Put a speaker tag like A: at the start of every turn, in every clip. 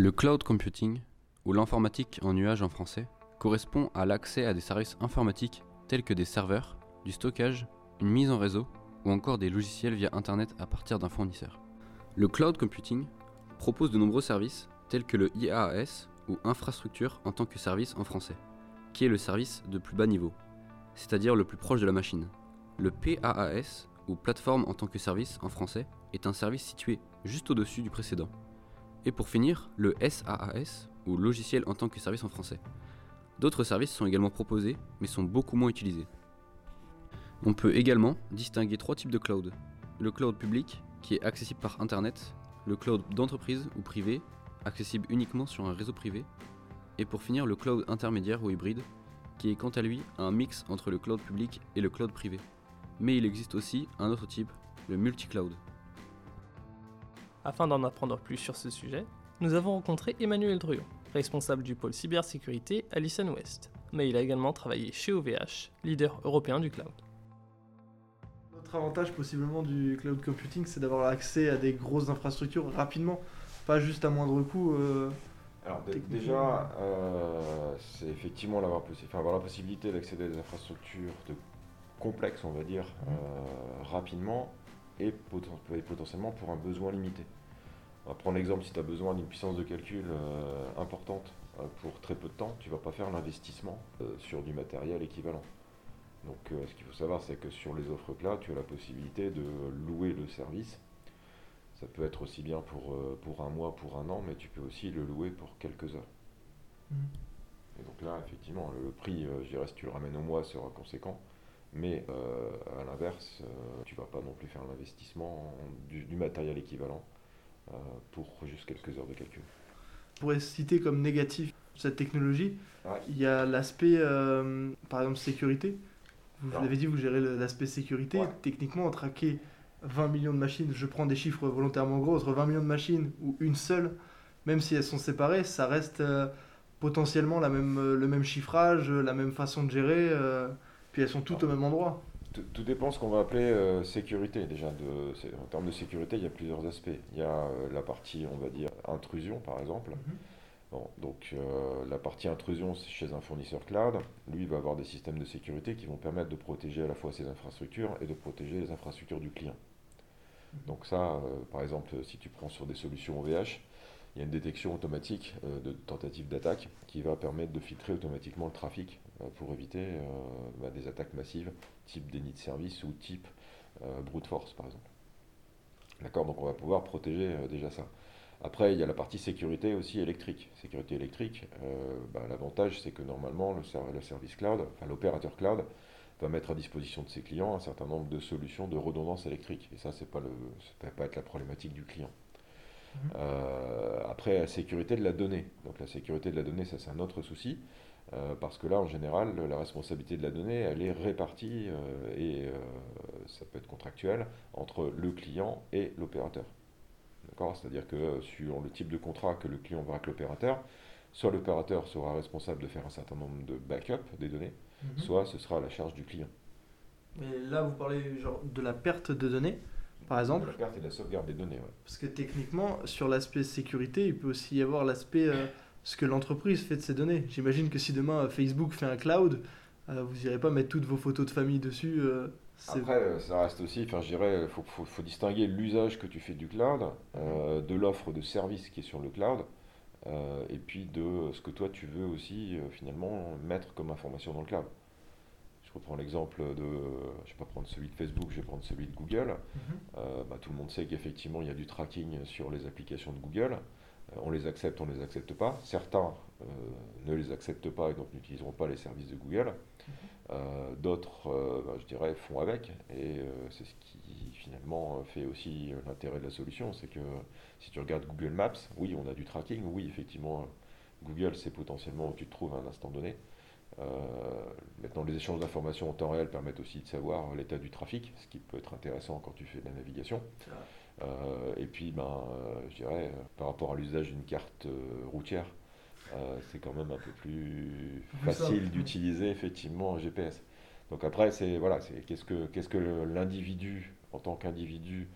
A: Le cloud computing, ou l'informatique en nuage en français, correspond à l'accès à des services informatiques tels que des serveurs, du stockage, une mise en réseau ou encore des logiciels via Internet à partir d'un fournisseur. Le cloud computing propose de nombreux services tels que le IaaS ou infrastructure en tant que service en français, qui est le service de plus bas niveau, c'est-à-dire le plus proche de la machine. Le PaaS ou plateforme en tant que service en français est un service situé juste au-dessus du précédent. Et pour finir, le SaaS ou logiciel en tant que service en français. D'autres services sont également proposés mais sont beaucoup moins utilisés. On peut également distinguer trois types de cloud. Le cloud public, qui est accessible par Internet, le cloud d'entreprise ou privé, accessible uniquement sur un réseau privé, et pour finir le cloud intermédiaire ou hybride, qui est quant à lui un mix entre le cloud public et le cloud privé. Mais il existe aussi un autre type, le multi-cloud.
B: Afin d'en apprendre plus sur ce sujet, nous avons rencontré Emmanuel Druon, responsable du pôle cybersécurité à Lysan West, mais il a également travaillé chez OVH, leader européen du cloud.
C: Notre avantage possiblement du cloud computing, c'est d'avoir accès à des grosses infrastructures rapidement, pas juste à moindre coût. euh,
D: Alors déjà, euh, c'est effectivement avoir, possi- enfin, avoir la possibilité d'accéder à des infrastructures de complexes, on va dire, euh, rapidement et potentiellement pour un besoin limité. On va prendre l'exemple, si tu as besoin d'une puissance de calcul euh, importante euh, pour très peu de temps, tu vas pas faire l'investissement euh, sur du matériel équivalent. Donc ce qu'il faut savoir, c'est que sur les offres cloud, tu as la possibilité de louer le service ça peut être aussi bien pour, pour un mois, pour un an, mais tu peux aussi le louer pour quelques heures.
C: Mhm.
D: Et donc là, effectivement, le, prix, je dirais, si tu le ramènes au mois, sera conséquent. Mais euh, à l'inverse, tu vas pas non plus faire l'investissement en- du, du matériel équivalent pour juste quelques heures de calcul.
C: Pourrait citer comme négatif cette technologie.
D: Ouais.
C: Il y a l'aspect, euh, par exemple, sécurité. Vous l'avez dit, vous gérez l'aspect sécurité.
D: Ouais.
C: Techniquement, traquer 20 millions de machines, je prends des chiffres volontairement gros, entre 20 millions de machines ou une seule, même si elles sont séparées, ça reste euh, potentiellement la même, euh, le même chiffrage, euh, la même façon de gérer, euh, puis elles sont toutes au même endroit.
D: Tout, dépend ce qu'on va appeler euh, sécurité. Déjà, de, en termes de sécurité, il y a plusieurs aspects. Il y a euh, la partie, on va dire, intrusion, par exemple. Bon, donc euh, la partie intrusion, c'est chez un fournisseur cloud, lui il va avoir des systèmes de sécurité qui vont permettre de protéger à la fois ses infrastructures et de protéger les infrastructures du client. Donc ça, par exemple, si tu prends sur des solutions OVH, il y a une détection automatique de tentatives d'attaque qui va permettre de filtrer automatiquement le trafic pour éviter euh, bah, des attaques massives, type déni de service ou type euh, brute force, par exemple. D'accord, donc on va pouvoir protéger euh, déjà ça. Après, il y a la partie sécurité aussi électrique. Sécurité électrique, euh, bah, l'avantage c'est que normalement le, ser- le service cloud, enfin l'opérateur cloud, va mettre à disposition de ses clients un certain nombre de solutions de redondance électrique. Et ça, c'est pas le, ça peut pas être la problématique du client. Euh, après, la sécurité de la donnée. Donc la sécurité de la donnée, ça c'est un autre souci. Euh, parce que là, en général, la responsabilité de la donnée, elle est répartie euh, et euh, ça peut être contractuel entre le client et l'opérateur. D'accord? C'est-à-dire que sur le type de contrat que le client aura avec l'opérateur, soit l'opérateur sera responsable de faire un certain nombre de backups des données,
C: Mhm.
D: soit ce sera à la charge du client.
C: Mais là, vous parlez genre de la perte de données, par exemple.
D: De la perte et de la sauvegarde des données. ouais.
C: Parce que techniquement, sur l'aspect sécurité, il peut aussi y avoir l'aspect ce que l'entreprise fait de ses données. J'imagine que si demain euh, Facebook fait un cloud, euh, vous n'irez pas mettre toutes vos photos de famille dessus. euh,
D: Après, ça reste aussi, enfin, je dirais, il faut, faut- faut distinguer l'usage que tu fais du cloud, euh, de l'offre de service qui est sur le cloud, euh, et puis de ce que toi tu veux aussi euh, finalement mettre comme information dans le cloud. Je reprends l'exemple de, je vais pas prendre celui de Facebook, je vais prendre celui de Google. Bah, tout le monde sait qu'effectivement il y a du tracking sur les applications de Google. Euh, on les accepte, on ne les accepte pas. Certains euh, ne les acceptent pas et donc n'utiliseront pas les services de Google. Euh, D'autres, euh, bah, je dirais, font avec. Et c'est ce qui finalement fait aussi l'intérêt de la solution. C'est que si tu regardes Google Maps, oui, on a du tracking. Oui, effectivement, Google, c'est potentiellement où tu te trouves à un instant donné. Maintenant, les échanges d'informations en temps réel permettent aussi de savoir l'état du trafic, ce qui peut être intéressant quand tu fais de la navigation. Euh, et puis, ben, euh, je dirais, euh, par rapport à l'usage d'une carte routière, c'est quand même un peu plus
C: Plus
D: facile d'utiliser effectivement un GPS. Donc après, c'est voilà, c'est qu'est-ce que qu'est-ce que l'individu en tant qu'individu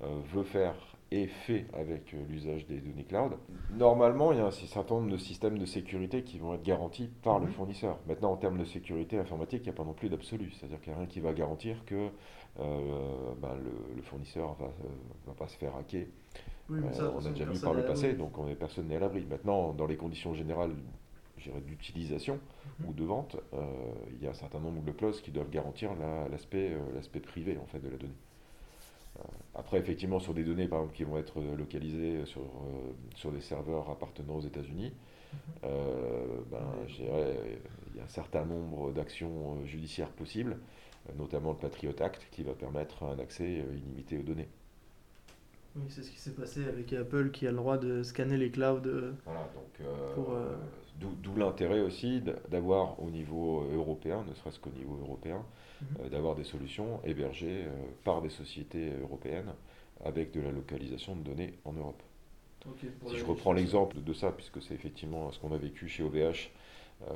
D: veut faire et fait avec l'usage des données cloud. Normalement, il y a un certain nombre de systèmes de sécurité qui vont être garantis par le
C: Mhm.
D: fournisseur. Maintenant, en termes de sécurité informatique, il n'y a pas non plus d'absolu. C'est-à-dire qu'il n'y a rien qui va garantir que euh, ben, le, le fournisseur va, euh, va pas se faire hacker.
C: Oui,
D: Euh,
C: ça,
D: on a déjà vu par le passé, donc on est, personne n'est à l'abri. Maintenant, dans les conditions générales d'utilisation
C: Mhm.
D: ou de vente, euh, il y a un certain nombre de clauses qui doivent garantir la- l'aspect euh, l'aspect privé en fait, de la donnée. Euh, après, effectivement, sur des données par exemple, qui vont être euh, localisées sur, euh, sur des serveurs appartenant aux États-Unis, euh, ben, il y a un certain nombre d'actions euh, judiciaires possibles, euh, notamment le Patriot Act, qui va permettre un accès euh, illimité aux données.
C: Oui, c'est ce qui s'est passé avec Apple qui a le droit de scanner les clouds. euh,
D: Voilà, donc euh,
C: euh,
D: d'où l'intérêt aussi d'avoir au niveau européen, ne serait-ce qu'au niveau européen,
C: Mhm.
D: d'avoir des solutions hébergées par des sociétés européennes avec de la localisation de données en Europe. Si je reprends l'exemple de ça, puisque c'est effectivement ce qu'on a vécu chez OVH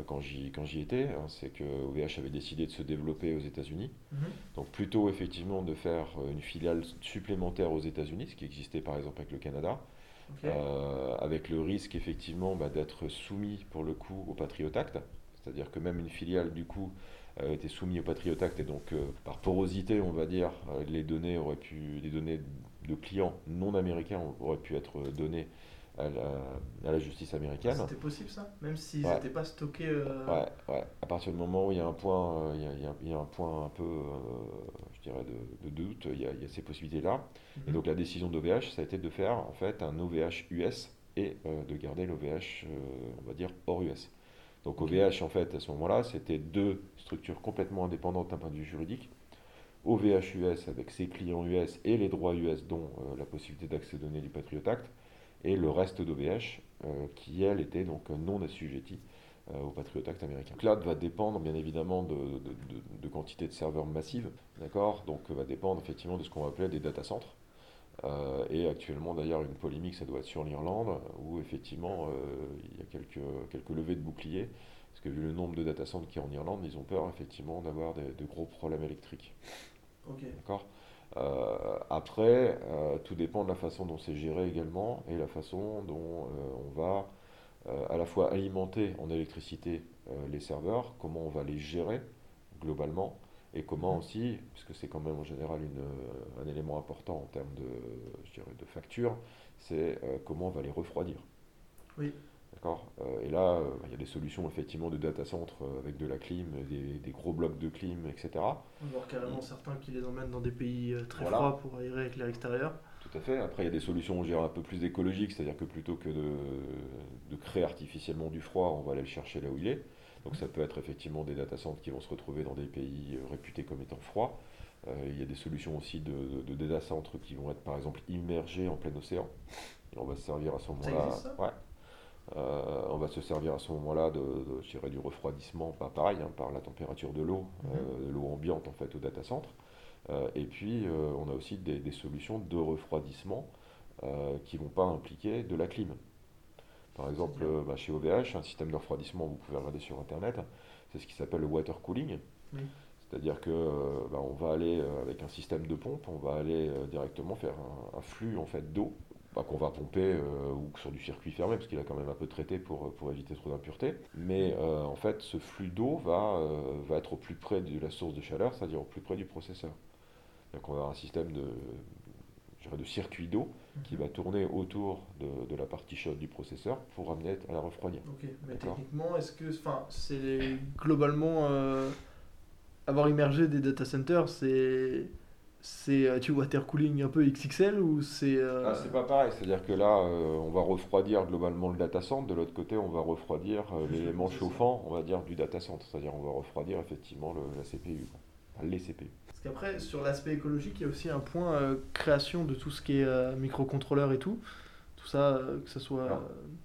D: quand j'y quand j'y étais, hein, c'est que OVH avait décidé de se développer aux États-Unis.
C: Mhm.
D: Donc plutôt effectivement de faire euh, une filiale supplémentaire aux États-Unis, ce qui existait par exemple avec le Canada, euh, avec le risque effectivement bah, d'être soumis pour le coup au Patriot Act, c'est-à-dire que même une filiale du coup euh, était soumise au Patriot Act et donc euh, par porosité on va dire euh, les données auraient pu les données de clients non américains auraient pu être données à la, à la justice américaine.
C: C'était possible ça Même s'ils
D: Ouais.
C: n'étaient pas stockés. euh,
D: Ouais, ouais. À partir du moment où il y a un point, euh, il y a- il y a, il y a un point un peu, euh, je dirais, de, de doute, il y, a, il y a ces possibilités-là. Et
C: mhm.
D: donc la décision d'OVH, ça a été de faire en fait un OVH US et de garder l'OVH, on va dire, hors US. Donc. OVH, en fait, à ce moment-là, c'était deux structures complètement indépendantes d'un point de vue juridique. OVH US avec ses clients US et les droits US, dont euh, la possibilité d'accès données du Patriot Act, et le reste d'OVH, euh, qui elle était donc non assujettie euh, au Patriot Act américain. Cloud va dépendre bien évidemment de, de, de, de quantité de serveurs massives, d'accord? Donc euh, va dépendre effectivement de ce qu'on va appeler des data centers. Euh, et actuellement d'ailleurs une polémique, ça doit être sur l'Irlande, où effectivement euh, il y a quelques, quelques levées de boucliers, parce que vu le nombre de data centers qu'il y a en Irlande, ils ont peur effectivement d'avoir de gros problèmes électriques.
C: Ok.
D: D'accord? Euh, Après, euh, tout dépend de la façon dont c'est géré également et la façon dont euh, on va à la fois alimenter en électricité les serveurs, comment on va les gérer globalement et comment
C: Mhm.
D: aussi, puisque c'est quand même en général une, un élément important en termes de, je dirais, de facture, c'est comment on va les refroidir.
C: Oui.
D: D'accord Euh, Et là, euh, il y a des solutions effectivement de data center euh, avec de la clim, des, des gros blocs de clim, etc.
C: On va voir carrément certains qui les emmènent dans des pays très
D: Voilà.
C: froids pour aérer avec l'air extérieur.
D: Tout à fait. Après, il y a des solutions, dirais, un peu plus écologiques, c'est-à-dire que plutôt que de, de créer artificiellement du froid, on va aller le chercher là où il est. Donc ça peut être effectivement des data centers qui vont se retrouver dans des pays réputés comme étant froids. Euh, il y a des solutions aussi de, de, de data centers qui vont être par exemple immergés en plein océan. Et on va se servir à ce moment-là. Euh, on va se servir à ce moment-là de, de, je dirais, du refroidissement, pas pareil, hein, par la température de l'eau,
C: Mhm.
D: euh, de l'eau ambiante en fait au data center. Euh, et puis on a aussi des, des solutions de refroidissement qui ne vont pas impliquer de la clim. Par exemple, bah, chez OVH, un système de refroidissement, vous pouvez regarder sur Internet, c'est ce qui s'appelle le water cooling. C'est-à-dire que bah, on va aller avec un système de pompe, on va aller directement faire un, un flux en fait d'eau bah, qu'on va pomper euh, ou sur du circuit fermé parce qu'il a quand même un peu traité pour, pour éviter trop d'impuretés. Mais euh, en fait, ce flux d'eau va, euh, va être au plus près de la source de chaleur, c'est-à-dire au plus près du processeur. Donc on va avoir un système de, je dirais, de circuit d'eau qui va tourner autour de, de la partie chaude du processeur pour amener à la refroidir.
C: Ok, mais techniquement, est-ce que, enfin, c'est globalement euh, avoir immergé des data centers, c'est c'est euh, tu water cooling un peu XXL ou c'est euh,
D: Ah, c'est pas pareil, c'est-à-dire que là, euh, on va refroidir globalement le data center, de l'autre côté, on va refroidir euh, l'élément chauffant, on va dire, du data center, c'est-à-dire on va refroidir effectivement le- la CPU. Enfin, les CPU.
C: Parce qu'après, sur l'aspect écologique, il y a aussi un point euh, création de tout ce qui est euh, microcontrôleur et tout. Tout ça, euh, que ce soit euh,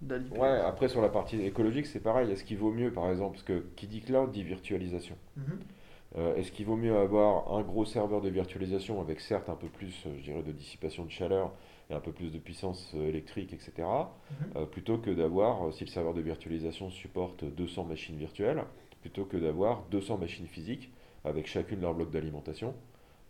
C: d'Alip.
D: Ouais, après sur la partie écologique, c'est pareil, est-ce qu'il vaut mieux, par exemple, parce que qui dit cloud dit virtualisation.
C: Mhm.
D: Euh, Est-ce qu'il vaut mieux avoir un gros serveur de virtualisation avec certes un peu plus, euh, je dirais, de dissipation de chaleur et un peu plus de puissance euh, électrique, etc.,
C: Mhm.
D: euh, plutôt que d'avoir, si le serveur de virtualisation supporte 200 machines virtuelles, plutôt que d'avoir 200 machines physiques avec chacune leur bloc d'alimentation,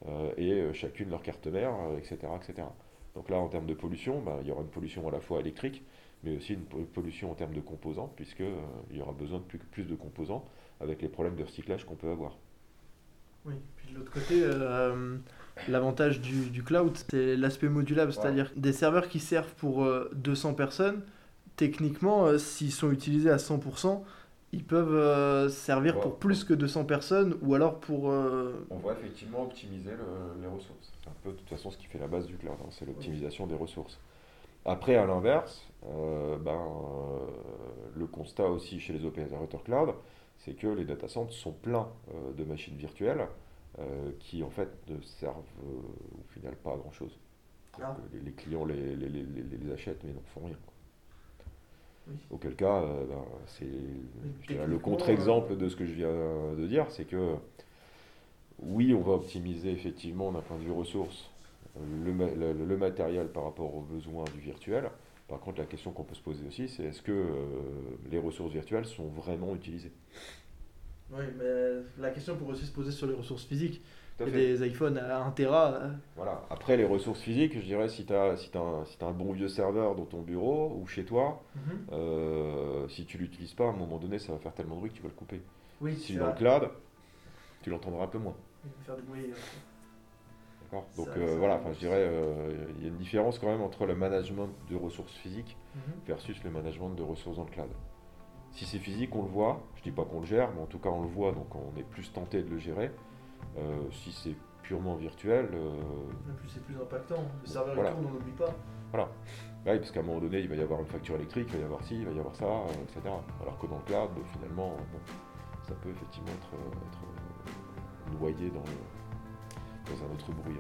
D: euh, et chacune leur carte mère, etc., etc. Donc là, en termes de pollution, bah, il y aura une pollution à la fois électrique, mais aussi une pollution en termes de composants, puisqu'il y aura besoin de plus, plus, de composants avec les problèmes de recyclage qu'on peut avoir.
C: Oui, puis de l'autre côté, l'avantage du, cloud, c'est l'aspect modulable, c'est-à-dire des serveurs qui servent pour 200 personnes, techniquement, s'ils sont utilisés à 100%, ils peuvent euh, servir pour plus que 200 personnes ou alors pour... Euh,
D: On va effectivement optimiser les ressources. C'est un peu de toute façon ce qui fait la base du cloud, hein, c'est l'optimisation des ressources. Après, à l'inverse, euh, ben, le constat aussi chez les opérateurs cloud, c'est que les data centers sont pleins de machines virtuelles qui en fait ne servent au final pas à grand chose. Ah. Les, clients les, les, les, achètent mais n'en font rien. Auquel cas, euh, ben, c'est le contre-exemple de ce que je viens de dire, c'est que oui, on va optimiser effectivement d'un point de vue ressources le, matériel par rapport aux besoins du virtuel. Par contre, la question qu'on peut se poser aussi, c'est est-ce que euh, les ressources virtuelles sont vraiment utilisées?
C: Oui, mais la question pourrait aussi se poser sur les ressources physiques des iPhones à 1 Tera. Hein.
D: Voilà. Après, les ressources physiques, je dirais, si tu as, si as, si un bon vieux serveur dans ton bureau ou chez toi, mhm. euh, si tu l'utilises pas, à un moment donné, ça va faire tellement de bruit que tu vas le couper.
C: Oui,
D: si tu dans le cloud, tu l'entendras un peu moins.
C: Il va faire du bruit.
D: D'accord Donc euh, voilà, je dirais, euh, il y a une différence quand même entre le management de ressources physiques mhm. versus le management de ressources dans le cloud. Si c'est physique, on le voit. Je dis pas qu'on le gère, mais en tout cas on le voit, donc on est plus tenté de le gérer. Euh, si c'est purement virtuel. Euh,
C: c'est plus impactant. Le serveur voilà. on n'oublie pas.
D: Voilà. Bah oui, parce qu'à un moment donné, il va y avoir une facture électrique, il va y avoir ci, il va y avoir ça, euh, etc. Alors que dans le cloud, finalement, ça peut effectivement être, noyé dans, dans un autre bruit.